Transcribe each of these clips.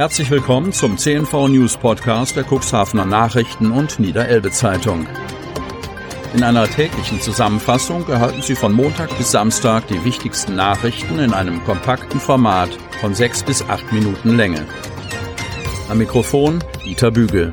Herzlich willkommen zum CNV News Podcast der Cuxhavener Nachrichten und Niederelbe Zeitung. In einer täglichen Zusammenfassung erhalten Sie von Montag bis Samstag die wichtigsten Nachrichten in einem kompakten Format von sechs bis acht Minuten Länge. Am Mikrofon Dieter Bügel.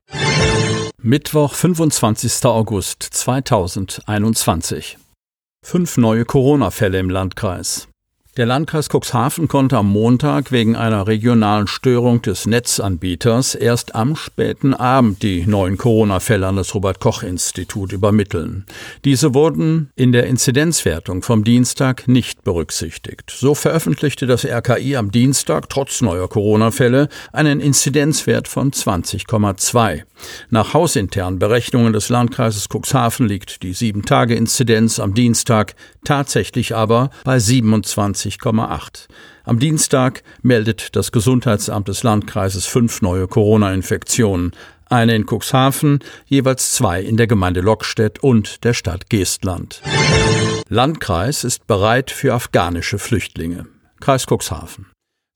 Mittwoch, 25. August 2021. Fünf neue Corona-Fälle im Landkreis. Der Landkreis Cuxhaven konnte am Montag wegen einer regionalen Störung des Netzanbieters erst am späten Abend die neuen Corona-Fälle an das Robert-Koch-Institut übermitteln. Diese wurden in der Inzidenzwertung vom Dienstag nicht berücksichtigt. So veröffentlichte das RKI am Dienstag trotz neuer Corona-Fälle einen Inzidenzwert von 20,2. Nach hausinternen Berechnungen des Landkreises Cuxhaven liegt die 7-Tage-Inzidenz am Dienstag tatsächlich aber bei 27 20,8. Am Dienstag meldet das Gesundheitsamt des Landkreises fünf neue Corona-Infektionen, eine in Cuxhaven, jeweils zwei in der Gemeinde Lockstedt und der Stadt Geestland. Landkreis ist bereit für afghanische Flüchtlinge. Kreis Cuxhaven.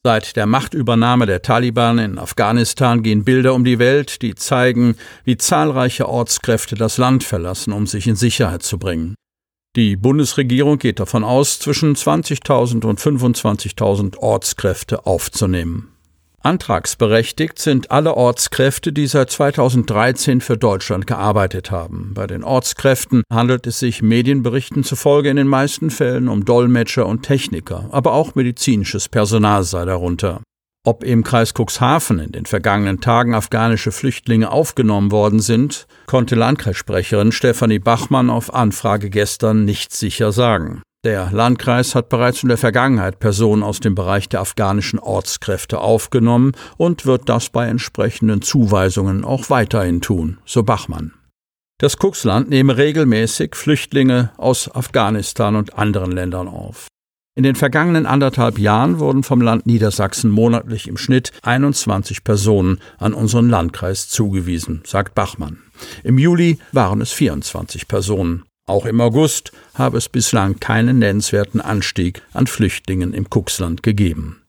Seit der Machtübernahme der Taliban in Afghanistan gehen Bilder um die Welt, die zeigen, wie zahlreiche Ortskräfte das Land verlassen, um sich in Sicherheit zu bringen. Die Bundesregierung geht davon aus, zwischen 20.000 und 25.000 Ortskräfte aufzunehmen. Antragsberechtigt sind alle Ortskräfte, die seit 2013 für Deutschland gearbeitet haben. Bei den Ortskräften handelt es sich Medienberichten zufolge in den meisten Fällen um Dolmetscher und Techniker, aber auch medizinisches Personal sei darunter. Ob im Kreis Cuxhaven in den vergangenen Tagen afghanische Flüchtlinge aufgenommen worden sind, konnte Landkreissprecherin Stefanie Bachmann auf Anfrage gestern nicht sicher sagen. Der Landkreis hat bereits in der Vergangenheit Personen aus dem Bereich der afghanischen Ortskräfte aufgenommen und wird das bei entsprechenden Zuweisungen auch weiterhin tun, so Bachmann. Das Cuxland nehme regelmäßig Flüchtlinge aus Afghanistan und anderen Ländern auf. In den vergangenen anderthalb Jahren wurden vom Land Niedersachsen monatlich im Schnitt 21 Personen an unseren Landkreis zugewiesen, sagt Bachmann. Im Juli waren es 24 Personen. Auch im August habe es bislang keinen nennenswerten Anstieg an Flüchtlingen im Kuxland gegeben.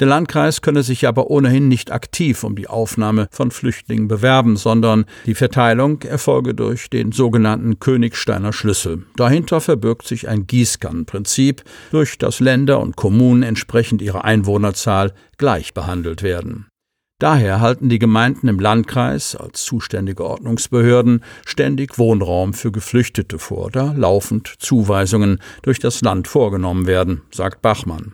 Der Landkreis könne sich aber ohnehin nicht aktiv um die Aufnahme von Flüchtlingen bewerben, sondern die Verteilung erfolge durch den sogenannten Königsteiner Schlüssel. Dahinter verbirgt sich ein Gießkannenprinzip, durch das Länder und Kommunen entsprechend ihrer Einwohnerzahl gleich behandelt werden. Daher halten die Gemeinden im Landkreis als zuständige Ordnungsbehörden ständig Wohnraum für Geflüchtete vor, da laufend Zuweisungen durch das Land vorgenommen werden, sagt Bachmann.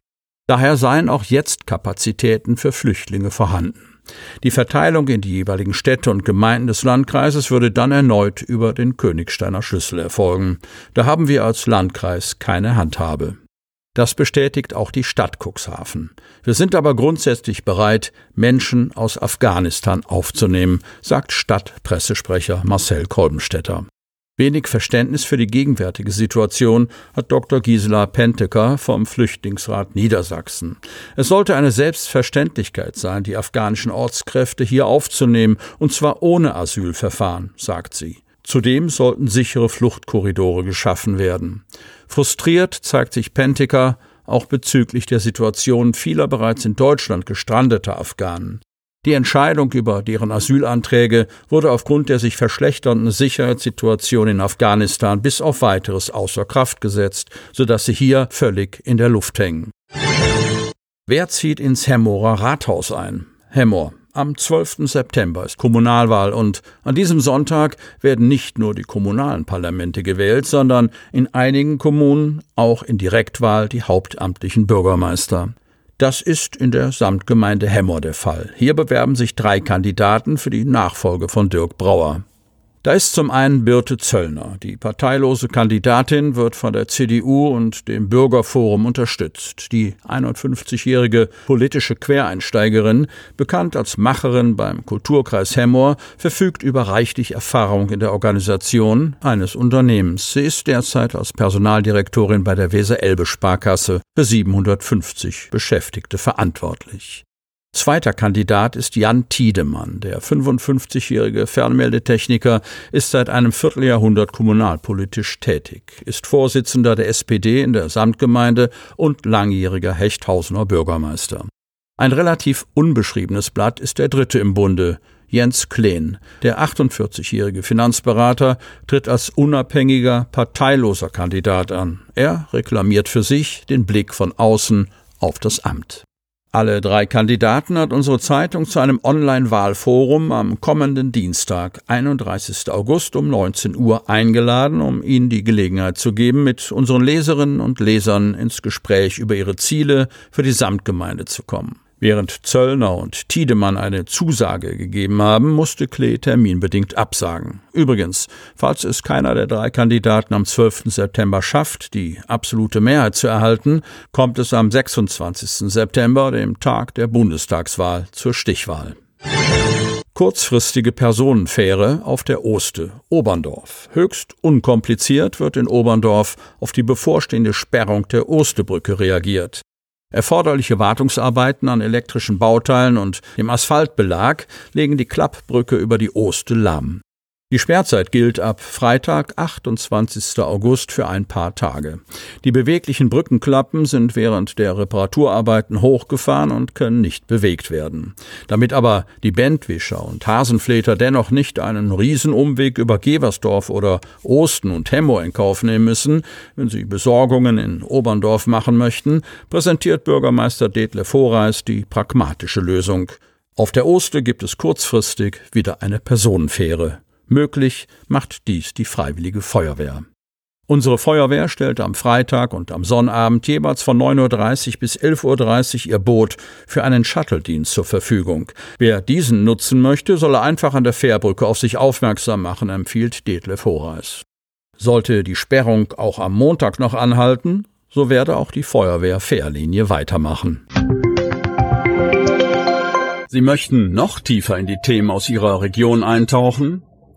Daher seien auch jetzt Kapazitäten für Flüchtlinge vorhanden. Die Verteilung in die jeweiligen Städte und Gemeinden des Landkreises würde dann erneut über den Königsteiner Schlüssel erfolgen. Da haben wir als Landkreis keine Handhabe. Das bestätigt auch die Stadt Cuxhaven. Wir sind aber grundsätzlich bereit, Menschen aus Afghanistan aufzunehmen, sagt Stadtpressesprecher Marcel Kolbenstädter. Wenig Verständnis für die gegenwärtige Situation hat Dr. Gisela Penteker vom Flüchtlingsrat Niedersachsen. Es sollte eine Selbstverständlichkeit sein, die afghanischen Ortskräfte hier aufzunehmen, und zwar ohne Asylverfahren, sagt sie. Zudem sollten sichere Fluchtkorridore geschaffen werden. Frustriert zeigt sich Penteker auch bezüglich der Situation vieler bereits in Deutschland gestrandeter Afghanen. Die Entscheidung über deren Asylanträge wurde aufgrund der sich verschlechternden Sicherheitssituation in Afghanistan bis auf weiteres außer Kraft gesetzt, sodass sie hier völlig in der Luft hängen. Wer zieht ins Hemmorer Rathaus ein? Hemmor. Am 12. September ist Kommunalwahl und an diesem Sonntag werden nicht nur die kommunalen Parlamente gewählt, sondern in einigen Kommunen auch in Direktwahl die hauptamtlichen Bürgermeister. Das ist in der Samtgemeinde Hemmer der Fall. Hier bewerben sich drei Kandidaten für die Nachfolge von Dirk Brauer. Da ist zum einen Birte Zöllner. Die parteilose Kandidatin wird von der CDU und dem Bürgerforum unterstützt. Die 51-jährige politische Quereinsteigerin, bekannt als Macherin beim Kulturkreis Hemmoor, verfügt über reichlich Erfahrung in der Organisation eines Unternehmens. Sie ist derzeit als Personaldirektorin bei der Weser-Elbe Sparkasse für 750 Beschäftigte verantwortlich. Zweiter Kandidat ist Jan Tiedemann. Der 55-jährige Fernmeldetechniker ist seit einem Vierteljahrhundert kommunalpolitisch tätig, ist Vorsitzender der SPD in der Samtgemeinde und langjähriger Hechthausener Bürgermeister. Ein relativ unbeschriebenes Blatt ist der dritte im Bunde, Jens Kleen. Der 48-jährige Finanzberater tritt als unabhängiger, parteiloser Kandidat an. Er reklamiert für sich den Blick von außen auf das Amt. Alle drei Kandidaten hat unsere Zeitung zu einem Online-Wahlforum am kommenden Dienstag, 31. August um 19 Uhr eingeladen, um Ihnen die Gelegenheit zu geben, mit unseren Leserinnen und Lesern ins Gespräch über ihre Ziele für die Samtgemeinde zu kommen. Während Zöllner und Tiedemann eine Zusage gegeben haben, musste Klee terminbedingt absagen. Übrigens, falls es keiner der drei Kandidaten am 12. September schafft, die absolute Mehrheit zu erhalten, kommt es am 26. September, dem Tag der Bundestagswahl, zur Stichwahl. Kurzfristige Personenfähre auf der Oste, Oberndorf. Höchst unkompliziert wird in Oberndorf auf die bevorstehende Sperrung der Ostebrücke reagiert. Erforderliche Wartungsarbeiten an elektrischen Bauteilen und dem Asphaltbelag legen die Klappbrücke über die Oste lahm. Die Sperrzeit gilt ab Freitag, 28. August für ein paar Tage. Die beweglichen Brückenklappen sind während der Reparaturarbeiten hochgefahren und können nicht bewegt werden. Damit aber die Bändwischer und Hasenfleter dennoch nicht einen Riesenumweg über Geversdorf oder Osten und Hemmo in Kauf nehmen müssen, wenn sie Besorgungen in Oberndorf machen möchten, präsentiert Bürgermeister Detlef Horeis die pragmatische Lösung. Auf der Oste gibt es kurzfristig wieder eine Personenfähre. Möglich macht dies die Freiwillige Feuerwehr. Unsere Feuerwehr stellte am Freitag und am Sonnabend jeweils von 9.30 Uhr bis 11.30 Uhr ihr Boot für einen Shuttle-Dienst zur Verfügung. Wer diesen nutzen möchte, solle einfach an der Fährbrücke auf sich aufmerksam machen, empfiehlt Detlef Horeis. Sollte die Sperrung auch am Montag noch anhalten, so werde auch die Feuerwehr-Fährlinie weitermachen. Sie möchten noch tiefer in die Themen aus Ihrer Region eintauchen?